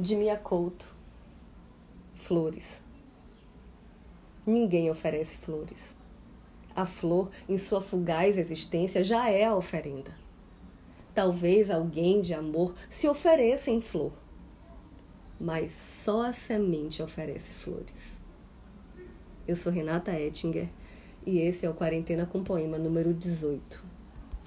de Mia Couto. Flores. Ninguém oferece flores. A flor, em sua fugaz existência, já é a oferenda. Talvez alguém de amor se ofereça em flor, mas só a semente oferece flores. Eu sou Renata Ettinger e esse é o Quarentena com Poema número 18.